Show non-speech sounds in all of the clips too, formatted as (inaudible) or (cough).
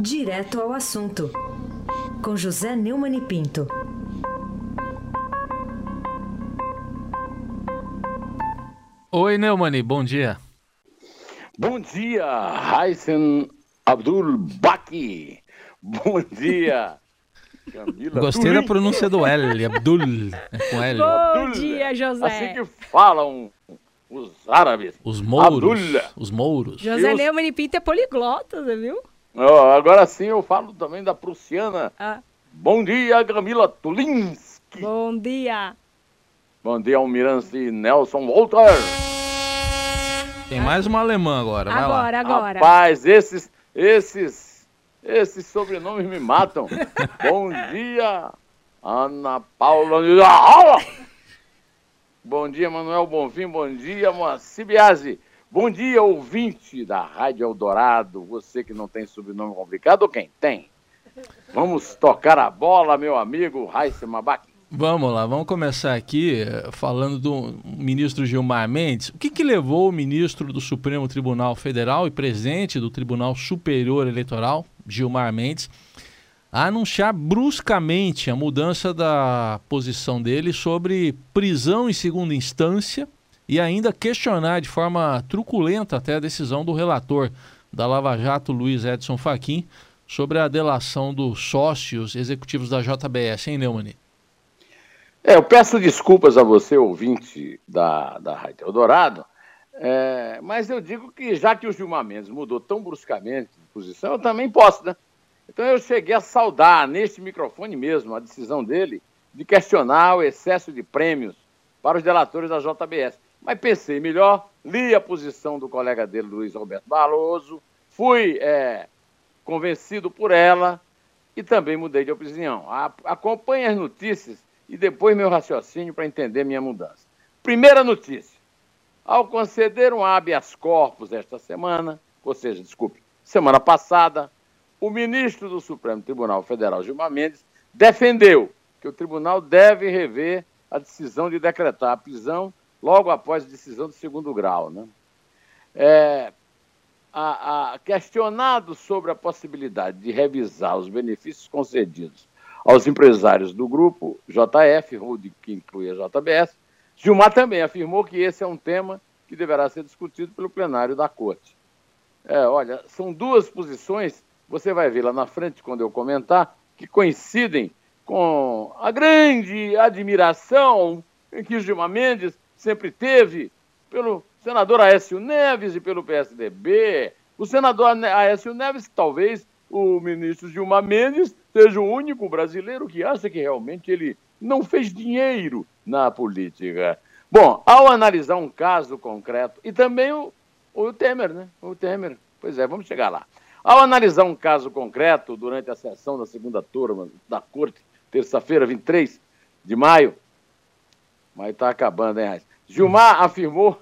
Direto ao assunto, com José Neumann e Pinto. Oi, Neumani, bom dia. Bom dia, Raisen Abdul Baki. Bom dia, (laughs) Camila. Gostei da pronúncia do L, Abdul, é com L. Bom dia, José. Assim que falam os árabes. Os mouros. Abdul. Os mouros. José os... Neumann e Pinto é poliglota, viu? Oh, agora sim eu falo também da prussiana. Ah. Bom dia, Camila Tulinski. Bom dia. Bom dia, Almirante Nelson Walter. Tem mais uma alemã agora, vai agora, lá. Agora, Rapaz, esses, esses, esses sobrenomes me matam. (laughs) Bom dia, Ana Paula. Bom dia, Manuel Bonfim. Bom dia, Moacir Biasi. Bom dia, ouvinte da Rádio Eldorado. Você que não tem sobrenome complicado, ou quem tem? Vamos tocar a bola, meu amigo Raíssa Mabac. Vamos lá, vamos começar aqui eh, falando do ministro Gilmar Mendes. O que, que levou o ministro do Supremo Tribunal Federal e presidente do Tribunal Superior Eleitoral, Gilmar Mendes, a anunciar bruscamente a mudança da posição dele sobre prisão em segunda instância e ainda questionar de forma truculenta até a decisão do relator da Lava Jato, Luiz Edson Fachin, sobre a delação dos sócios executivos da JBS, hein, Neumann? É, eu peço desculpas a você, ouvinte da, da Rádio Eldorado, é, mas eu digo que já que o Gilmar Mendes mudou tão bruscamente de posição, eu também posso, né? Então eu cheguei a saudar neste microfone mesmo a decisão dele de questionar o excesso de prêmios para os delatores da JBS. Mas pensei melhor, li a posição do colega dele, Luiz Roberto Barroso, fui é, convencido por ela e também mudei de opinião. acompanhe as notícias e depois meu raciocínio para entender minha mudança. Primeira notícia. Ao conceder um habeas corpus esta semana, ou seja, desculpe, semana passada, o ministro do Supremo Tribunal Federal, Gilmar Mendes, defendeu que o tribunal deve rever a decisão de decretar a prisão logo após a decisão do segundo grau. Né? É, a, a, questionado sobre a possibilidade de revisar os benefícios concedidos aos empresários do grupo JF, que inclui a JBS, Gilmar também afirmou que esse é um tema que deverá ser discutido pelo plenário da Corte. É, olha, são duas posições, você vai ver lá na frente quando eu comentar, que coincidem com a grande admiração que o Gilmar Mendes sempre teve pelo senador Aécio Neves e pelo PSDB. O senador Aécio Neves, talvez o ministro Gilmar Mendes, seja o único brasileiro que acha que realmente ele não fez dinheiro na política. Bom, ao analisar um caso concreto, e também o, o Temer, né? O Temer, pois é, vamos chegar lá. Ao analisar um caso concreto durante a sessão da segunda turma da Corte, terça-feira, 23 de maio, mas está acabando, hein, Raiz? Gilmar afirmou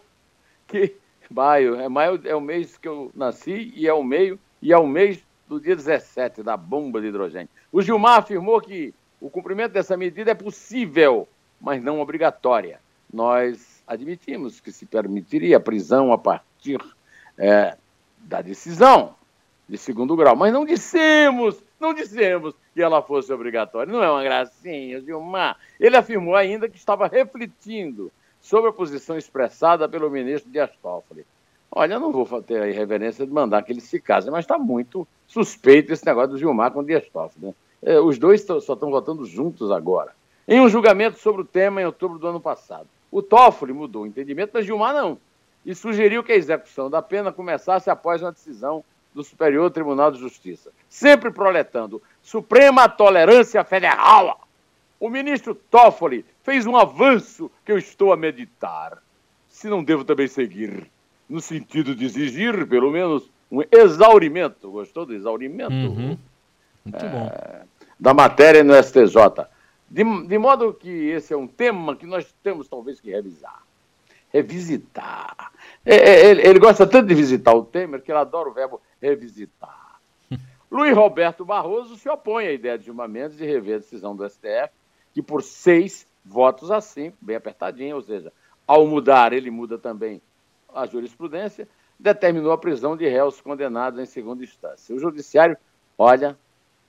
que maio é, maio é o mês que eu nasci e é o meio e é o mês do dia 17 da bomba de hidrogênio. O Gilmar afirmou que o cumprimento dessa medida é possível, mas não obrigatória. Nós admitimos que se permitiria a prisão a partir é, da decisão de segundo grau, mas não dissemos, não dissemos que ela fosse obrigatória. Não é uma gracinha, Gilmar. Ele afirmou ainda que estava refletindo sobre a posição expressada pelo ministro Dias Toffoli. Olha, eu não vou ter a irreverência de mandar que ele se case, mas está muito suspeito esse negócio do Gilmar com o Dias Toffoli. Né? É, os dois só estão votando juntos agora. Em um julgamento sobre o tema em outubro do ano passado. O Toffoli mudou o entendimento, mas Gilmar não. E sugeriu que a execução da pena começasse após uma decisão do Superior Tribunal de Justiça. Sempre proletando suprema tolerância federal. O ministro Toffoli fez um avanço que eu estou a meditar. Se não devo também seguir, no sentido de exigir, pelo menos, um exaurimento. Gostou do exaurimento? Uhum. Muito é, bom. Da matéria no STJ. De, de modo que esse é um tema que nós temos talvez que revisar. Revisitar. É, é, ele, ele gosta tanto de visitar o Temer que ele adora o verbo revisitar. (laughs) Luiz Roberto Barroso se opõe à ideia de Gilmar Mendes de rever a decisão do STF, que por seis votos a cinco, bem apertadinho, ou seja, ao mudar, ele muda também a jurisprudência, determinou a prisão de réus condenados em segunda instância. O judiciário olha,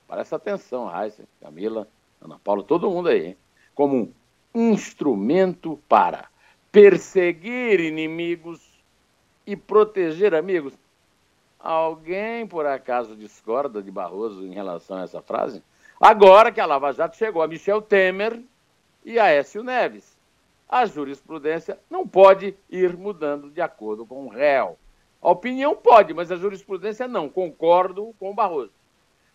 presta atenção, Raíssa, Camila, Ana Paula, todo mundo aí, hein? como um instrumento para perseguir inimigos e proteger amigos. Alguém, por acaso, discorda de Barroso em relação a essa frase? Agora que a Lava Jato chegou a Michel Temer e a Écio Neves, a jurisprudência não pode ir mudando de acordo com o réu. A opinião pode, mas a jurisprudência não. Concordo com Barroso.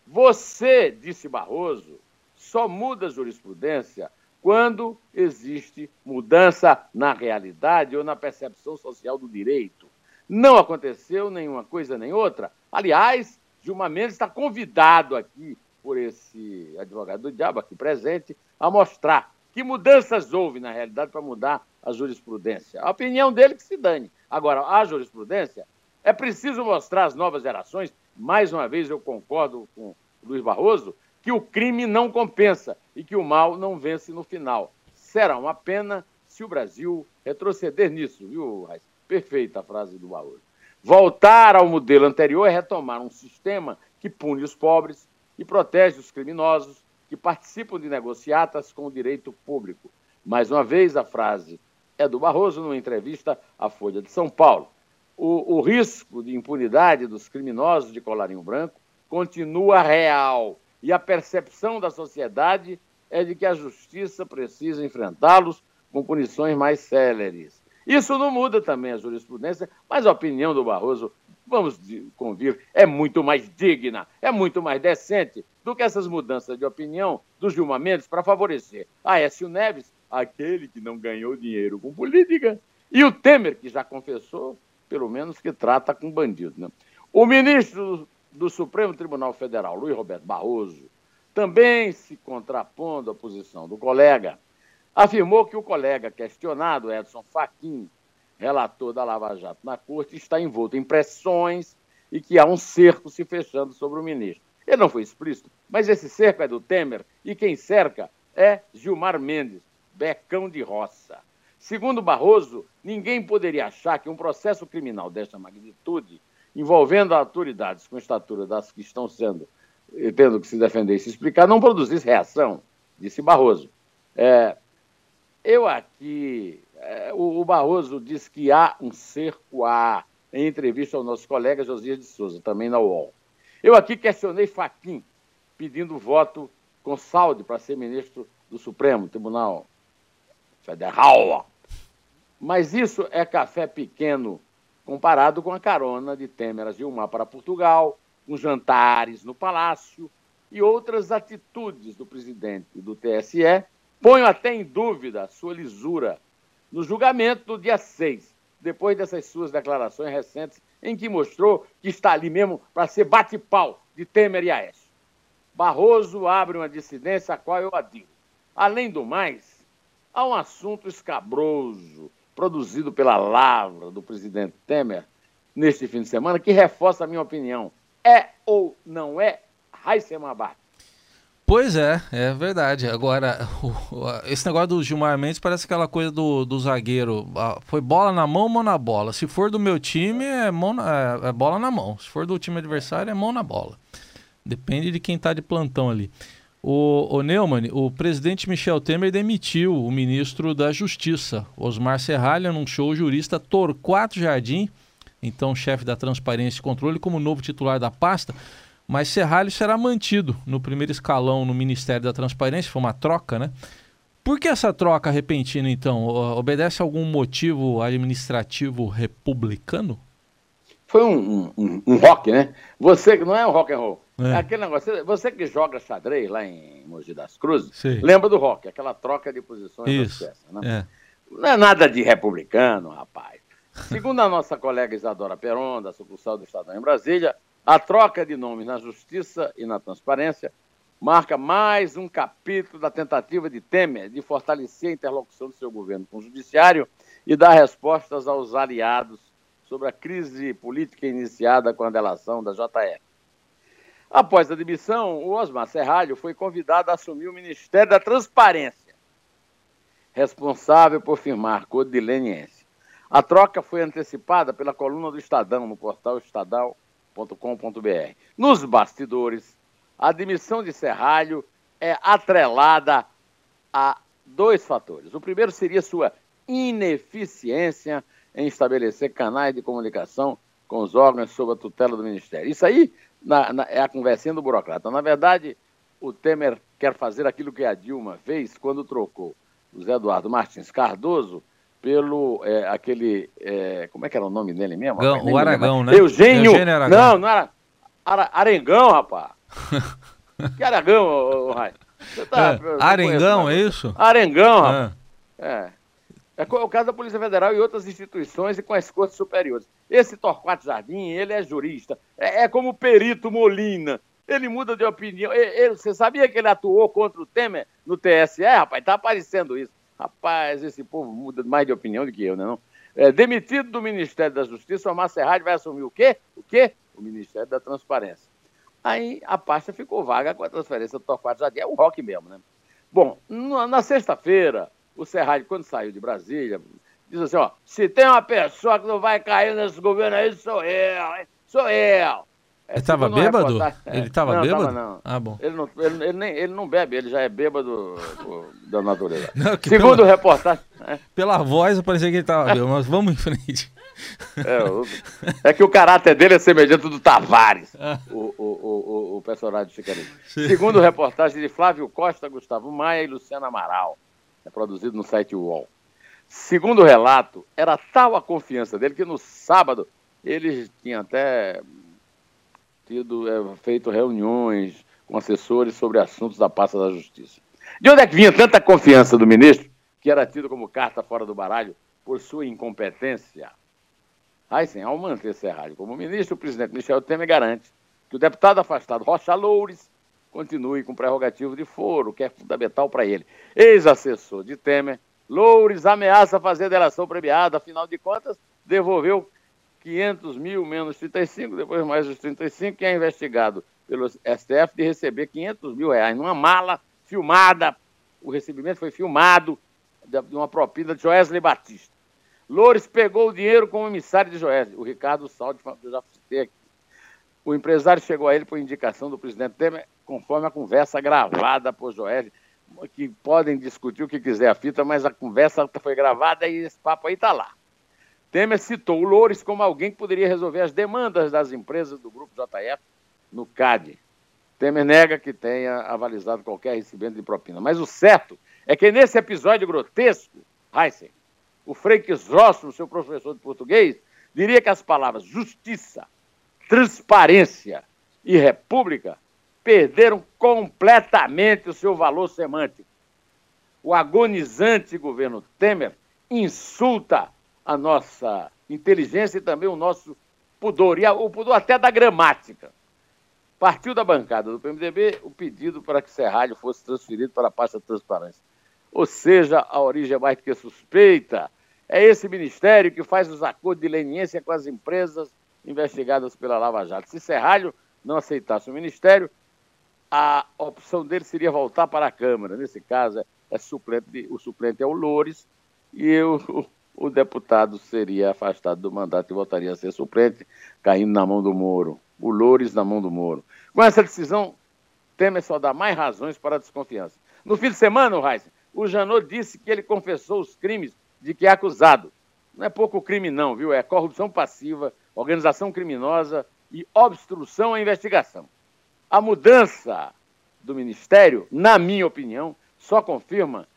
Você, disse Barroso, só muda a jurisprudência quando existe mudança na realidade ou na percepção social do direito. Não aconteceu nenhuma coisa nem outra. Aliás, Gilmar Mendes está convidado aqui por esse advogado do diabo aqui presente a mostrar que mudanças houve na realidade para mudar a jurisprudência. A opinião dele que se dane. Agora, a jurisprudência é preciso mostrar às novas gerações, mais uma vez eu concordo com Luiz Barroso, que o crime não compensa e que o mal não vence no final. Será uma pena se o Brasil retroceder nisso, viu, Raiz? Perfeita a frase do Barroso. Voltar ao modelo anterior é retomar um sistema que pune os pobres e protege os criminosos que participam de negociatas com o direito público. Mais uma vez, a frase é do Barroso numa entrevista à Folha de São Paulo. O, o risco de impunidade dos criminosos de colarinho branco continua real e a percepção da sociedade é de que a justiça precisa enfrentá-los com punições mais céleres. Isso não muda também a jurisprudência, mas a opinião do Barroso, vamos convir, é muito mais digna, é muito mais decente do que essas mudanças de opinião dos Gilmar Mendes para favorecer Aécio Neves, aquele que não ganhou dinheiro com política, e o Temer, que já confessou, pelo menos, que trata com bandido. Né? O ministro do Supremo Tribunal Federal, Luiz Roberto Barroso, também se contrapondo à posição do colega, afirmou que o colega questionado, Edson Fachin, relator da Lava Jato na corte, está envolto em pressões e que há um cerco se fechando sobre o ministro. Ele não foi explícito, mas esse cerco é do Temer e quem cerca é Gilmar Mendes, becão de roça. Segundo Barroso, ninguém poderia achar que um processo criminal desta magnitude envolvendo autoridades com estatura das que estão sendo eh, tendo que se defender e se explicar, não produzisse reação, disse Barroso. É, eu aqui, é, o, o, Barroso diz que há um cerco a, em entrevista ao nosso colega Josias de Souza, também na UOL. Eu aqui questionei Faquim, pedindo voto com saldo para ser ministro do Supremo Tribunal Federal. Mas isso é café pequeno comparado com a carona de Temer a Gilmar para Portugal, com jantares no Palácio e outras atitudes do presidente do TSE, ponho até em dúvida a sua lisura no julgamento do dia 6, depois dessas suas declarações recentes, em que mostrou que está ali mesmo para ser bate-pau de Temer e Aécio. Barroso abre uma dissidência a qual eu adiro. Além do mais, há um assunto escabroso produzido pela lavra do presidente Temer neste fim de semana, que reforça a minha opinião. É ou não é Raíssem Abac? Pois é, é verdade. Agora, (laughs) o, esse negócio do Gilmar Mendes parece aquela coisa do, do zagueiro. Foi bola na mão, mão na bola. Se for do meu time, é, mão na, é, é bola na mão. Se for do time adversário, é mão na bola. Depende de quem está de plantão ali. O, o Neumann, o presidente Michel Temer demitiu o ministro da Justiça. Osmar Serralho anunciou o jurista Torquato Jardim, então chefe da Transparência e Controle, como novo titular da pasta. Mas Serralho será mantido no primeiro escalão no Ministério da Transparência, foi uma troca, né? Por que essa troca repentina, então? Obedece a algum motivo administrativo republicano? Foi um, um, um rock, né? Você que não é um rock and roll. É. é. Aquele negócio, você que joga xadrez lá em Mogi das Cruzes, Sim. lembra do rock, aquela troca de posições Isso. Peças, né? É. Não é nada de republicano, rapaz. Segundo a nossa colega Isadora Peron, da sucursal do Estadão em Brasília, a troca de nomes na justiça e na transparência marca mais um capítulo da tentativa de Temer de fortalecer a interlocução do seu governo com o judiciário e dar respostas aos aliados sobre a crise política iniciada com a delação da JF. Após a demissão, o Osmar Serralho foi convidado a assumir o Ministério da Transparência, responsável por firmar Código de Leniense. A troca foi antecipada pela coluna do Estadão no portal estadal.com.br. Nos bastidores, A admissão de Serralho é atrelada a dois fatores. O primeiro seria sua ineficiência em estabelecer canais de comunicação com os órgãos sob a tutela do Ministério. Isso aí na, na, é a conversinha do burocrata. Na verdade, o Temer quer fazer aquilo que a Dilma fez quando trocou o Zé Eduardo Martins Cardoso pelo é, aquele. É, como é que era o nome dele mesmo? Gão, o Aragão, né? Eugênio. Eugênio Aragão. Não, não era. Ara, Arengão, rapaz. (laughs) que Aragão, ô, ô, Tá, é, Arengão, é isso? Arengão, rapaz. É. é. É o caso da Polícia Federal e outras instituições e com as cortes superiores. Esse Torquato Jardim, ele é jurista. É, é como o perito Molina. Ele muda de opinião. Ele, ele, você sabia que ele atuou contra o Temer no TSE, rapaz? Tá aparecendo isso. Rapaz, esse povo muda mais de opinião do que eu, né? Não? É, demitido do Ministério da Justiça, o Serrade vai assumir o quê? O quê? O Ministério da Transparência. Aí a pasta ficou vaga com a transferência do Torquato Jardim. É o rock mesmo, né? Bom, na sexta-feira, o Serralho, quando saiu de Brasília, diz assim, ó, se tem uma pessoa que não vai cair nesse governo aí, sou eu? Sou eu. É, ele estava bêbado? É. Ele estava bêbado? Tava, não. Ah, bom. Ele não, ele, ele, nem, ele não bebe, ele já é bêbado da natureza. (laughs) Não, Segundo pela, reportagem... É. Pela voz, parecia que ele estava (laughs) bêbado, mas vamos em frente. É, (laughs) é, que o caráter dele é semelhante do Tavares, ah. o, o, o, o personagem de Chicarinho. Segundo reportagem de Flávio Costa, Gustavo Maia e Luciana Amaral é produzido no site UOL. Segundo o relato, era tal a confiança dele que no sábado ele tinha até tido, é, feito reuniões com assessores sobre assuntos da pasta da Justiça. De onde é que vinha tanta confiança do ministro, que era tido como carta fora do baralho por sua incompetência? Sim, ao manter Serralho como ministro, o presidente Michel Temer garante que o deputado afastado Rocha Loures continue com prerrogativo de foro, que é fundamental para ele. Ex-assessor de Temer, Loures ameaça fazer delação premiada, afinal de contas, devolveu 500 mil menos 35, depois mais os 35, que é investigado pelo STF de receber 500 mil reais numa mala filmada. O recebimento foi filmado de uma propina de Joesley Batista. Loures pegou o dinheiro como emissário de Joesley. O Ricardo Saldi, eu já citei aqui. O empresário chegou a ele por indicação do presidente Temer, conforme a conversa gravada por Joel, que podem discutir o que quiser a fita, mas a conversa foi gravada e esse papo aí está lá. Temer citou o Loures como alguém que poderia resolver as demandas das empresas do grupo JF no CAD. Temer nega que tenha avalizado qualquer recebimento de propina. Mas o certo é que nesse episódio grotesco, Heisen, o Frei Rossi, seu professor de português, diria que as palavras justiça, transparência e república perderam completamente o seu valor semântico. O agonizante governo Temer insulta a nossa inteligência e também o nosso pudor, e o pudor até da gramática. Partiu da bancada do PMDB o pedido para que Serralho fosse transferido para a pasta de transparência. Ou seja, a origem é mais do que suspeita. É esse ministério que faz os acordos de leniência com as empresas investigadas pela Lava Jato. Se Serralho não aceitasse o ministério, a opção dele seria voltar para a Câmara. Nesse caso, é, é suplente, o suplente é o Loures e o, o deputado seria afastado do mandato e voltaria a ser suplente, caindo na mão do Moro. O Loures na mão do Moro. Com essa decisão, Temer só dá mais razões para a desconfiança. No fim de semana, Reis, o Janot disse que ele confessou os crimes de que é acusado. Não é pouco crime, não, viu? É corrupção passiva, organização criminosa e obstrução à investigação. A mudança do Ministério, na minha opinião, só confirma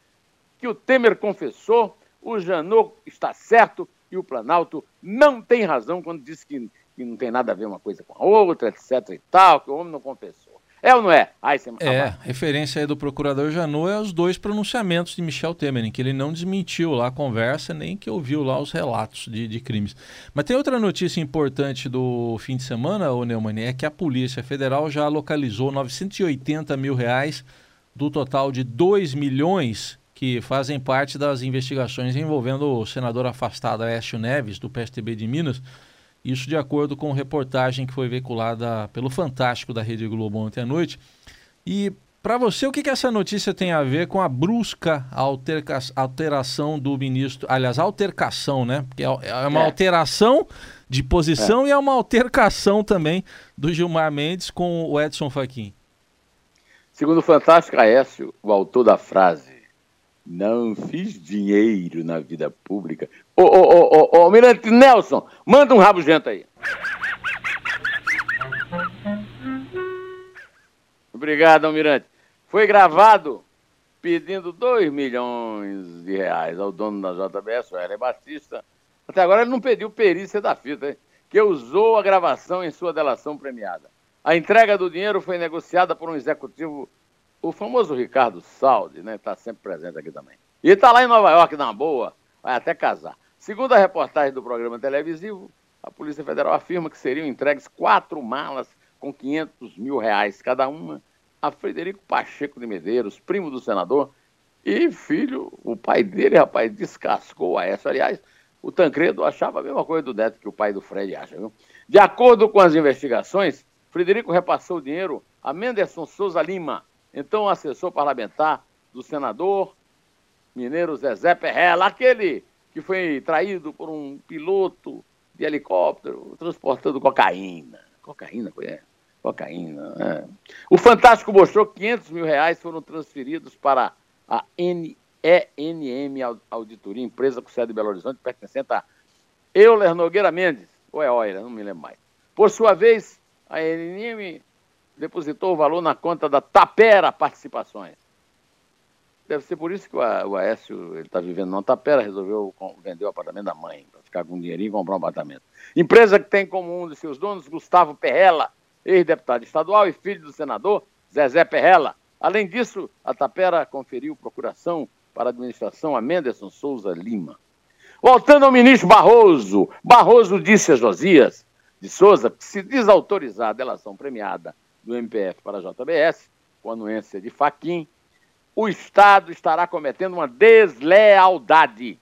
que o Temer confessou, o Janot está certo e o Planalto não tem razão quando diz que, que não tem nada a ver uma coisa com a outra, etc e tal, que o homem não confessou. É ou não é? Ai, você... É, referência aí do procurador Janot é os dois pronunciamentos de Michel Temer, em que ele não desmentiu lá a conversa, nem que ouviu lá os relatos de, de crimes. Mas tem outra notícia importante do fim de semana, ô Neumann, é que a Polícia Federal já localizou 980 mil reais do total de 2 milhões que fazem parte das investigações envolvendo o senador afastado Aécio Neves, do PSTB de Minas, isso de acordo com reportagem que foi veiculada pelo Fantástico da Rede Globo ontem à noite. E para você, o que, que essa notícia tem a ver com a brusca alterca alteração do ministro? Aliás, altercação, né? Porque é, é uma é. alteração de posição é. e é uma altercação também do Gilmar Mendes com o Edson Fachin. Segundo o Fantástico Aécio, o autor da frase não fiz dinheiro na vida pública. Ô, ô, ô, ô, ô, Mirante Nelson, manda um rabugento aí. Obrigado, Almirante. Foi gravado pedindo 2 milhões de reais ao dono da JBS, o Hélio Batista. Até agora ele não pediu perícia da fita, hein? que usou a gravação em sua delação premiada. A entrega do dinheiro foi negociada por um executivo, o famoso Ricardo Saldi, né? Está sempre presente aqui também. E está lá em Nova York, na boa, vai até casar. Segundo a reportagem do programa televisivo, a Polícia Federal afirma que seriam entregues quatro malas com 500 mil reais cada uma a Frederico Pacheco de Medeiros, primo do senador, e filho, o pai dele, rapaz, descascou a essa. Aliás, o Tancredo achava a mesma coisa do Neto que o pai do Fred acha, viu? De acordo com as investigações, Frederico repassou o dinheiro a Menderson Souza Lima, então assessor parlamentar do senador mineiro Zezé Perrella, aquele que foi traído por um piloto de helicóptero transportando cocaína. Cocaína, conhece? Cocaína. É. O Fantástico mostrou que 500 mil reais foram transferidos para a N ENM Auditoria, empresa com sede em Belo Horizonte, pertencente a Euler Nogueira Mendes, ou é Euler, não me lembro mais. Por sua vez, a ENM depositou o valor na conta da Tapera Participações. Deve ser por isso que o Aécio está vivendo na Tapera, resolveu vender o apartamento da mãe, para ficar com dinheirinho e comprar um apartamento. Empresa que tem como um de seus donos Gustavo Perrella, ex-deputado estadual e filho do senador Zezé Perrella. Além disso, a Tapera conferiu procuração para a administração a Menderson Souza Lima. Voltando ao ministro Barroso, Barroso disse a Josias de Souza que se desautorizar a delação premiada do MPF para a JBS, com anuência de Faquim, o Estado estará cometendo uma deslealdade.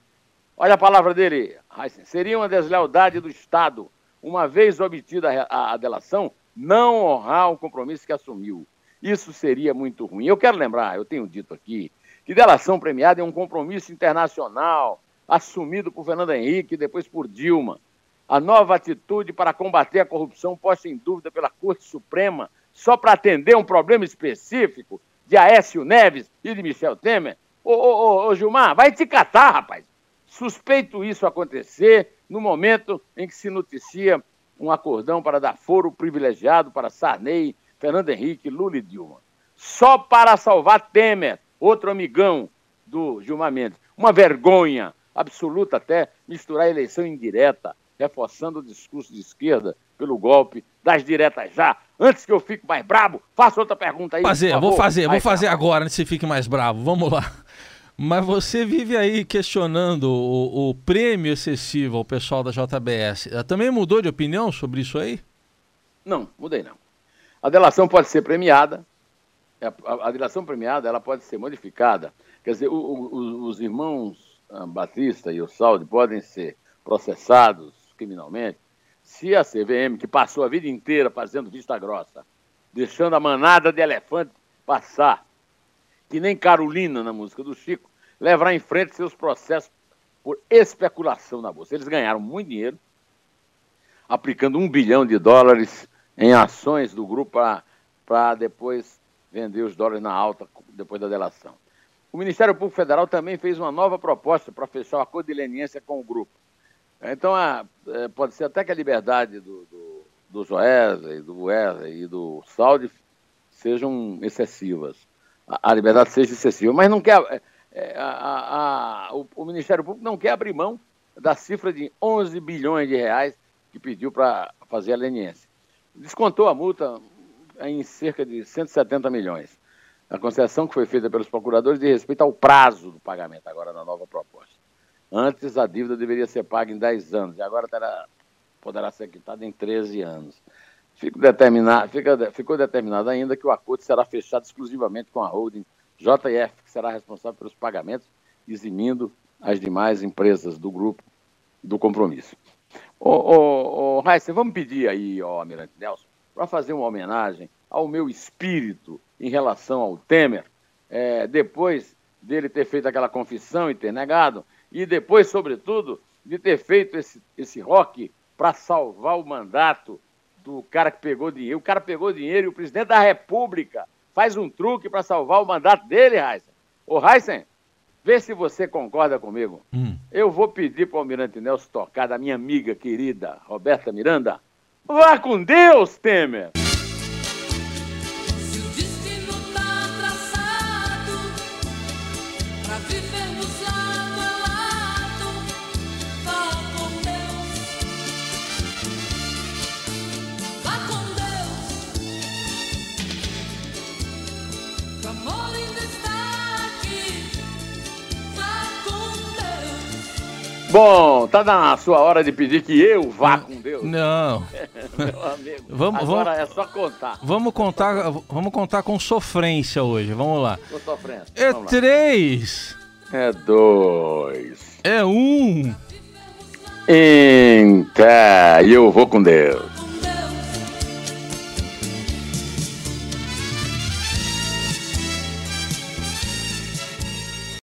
Olha a palavra dele, Heisen. Seria uma deslealdade do Estado, uma vez obtida a, a delação, não honrar o compromisso que assumiu. Isso seria muito ruim. Eu quero lembrar, eu tenho dito aqui, que delação premiada é um compromisso internacional assumido por Fernando Henrique e depois por Dilma. A nova atitude para combater a corrupção posta em dúvida pela Corte Suprema só para atender um problema específico de Aécio Neves e de Michel Temer. Ô, ô, ô, ô Gilmar, vai te catar, rapaz. Suspeito isso acontecer no momento em que se noticia um acordão para dar foro privilegiado para Sarney, Fernando Henrique, Lula e Dilma. Só para salvar Temer, outro amigão do Gilmar Mendes. Uma vergonha absoluta até misturar eleição indireta, reforçando o discurso de esquerda pelo golpe das diretas já. Antes que eu fique mais brabo, faça outra pergunta aí. Fazer, vou fazer, vou fazer agora antes que você fique mais bravo. Vamos lá. Mas você vive aí questionando o, o, prêmio excessivo ao pessoal da JBS. Também mudou de opinião sobre isso aí? Não, mudei não. A delação pode ser premiada, é, a, a dilação premiada ela pode ser modificada. Quer dizer, o, o, os irmãos ah, Batista e o Saldi podem ser processados criminalmente se a CVM, que passou a vida inteira fazendo vista grossa, deixando a manada de elefante passar, que nem Carolina na música do Chico, levará em frente seus processos por especulação na Bolsa. Eles ganharam muito dinheiro, aplicando um bilhão de dólares em ações do grupo para depois vender os dólares na alta depois da delação. O Ministério Público Federal também fez uma nova proposta para fechar o acordo de leniência com o grupo. Então, a, é, pode ser até que a liberdade do, do, do Joesley, do Wesley e do Saudi sejam excessivas. A, a, liberdade seja excessiva, mas não quer. É, é a, o, o, Ministério Público não quer abrir mão da cifra de 11 bilhões de reais que pediu para fazer a leniência. Descontou a multa em cerca de 170 milhões. A concessão que foi feita pelos procuradores de respeito ao prazo do pagamento, agora na nova proposta. Antes a dívida deveria ser paga em 10 anos, e agora terá, poderá ser quitada em 13 anos. Fico determinado, fica, ficou determinado ainda que o acordo será fechado exclusivamente com a holding JF, que será responsável pelos pagamentos, eximindo as demais empresas do grupo do compromisso. Ô, ô, ô Heisen, vamos pedir aí, ó, Almirante Nelson, para fazer uma homenagem ao meu espírito em relação ao Temer, é, depois dele ter feito aquela confissão e ter negado, e depois, sobretudo, de ter feito esse, esse rock para salvar o mandato do cara que pegou dinheiro. O cara pegou dinheiro e o presidente da República faz um truque para salvar o mandato dele, Heisen. Ô, Heisen, vê se você concorda comigo. Hum. Eu vou pedir para o Almirante Nelson tocar da minha amiga querida Roberta Miranda. Vá com Deus, Temer! Bom, tá na sua hora de pedir que eu vá com Deus, Não. (laughs) meu amigo. Vamos- Agora vamos- é só contar. Vamos contar, vamos contar com sofrência hoje. Vamos lá. Tô sofrendo. É Vamos lá. três. É dois. É um. Eita, e eu vou com Deus.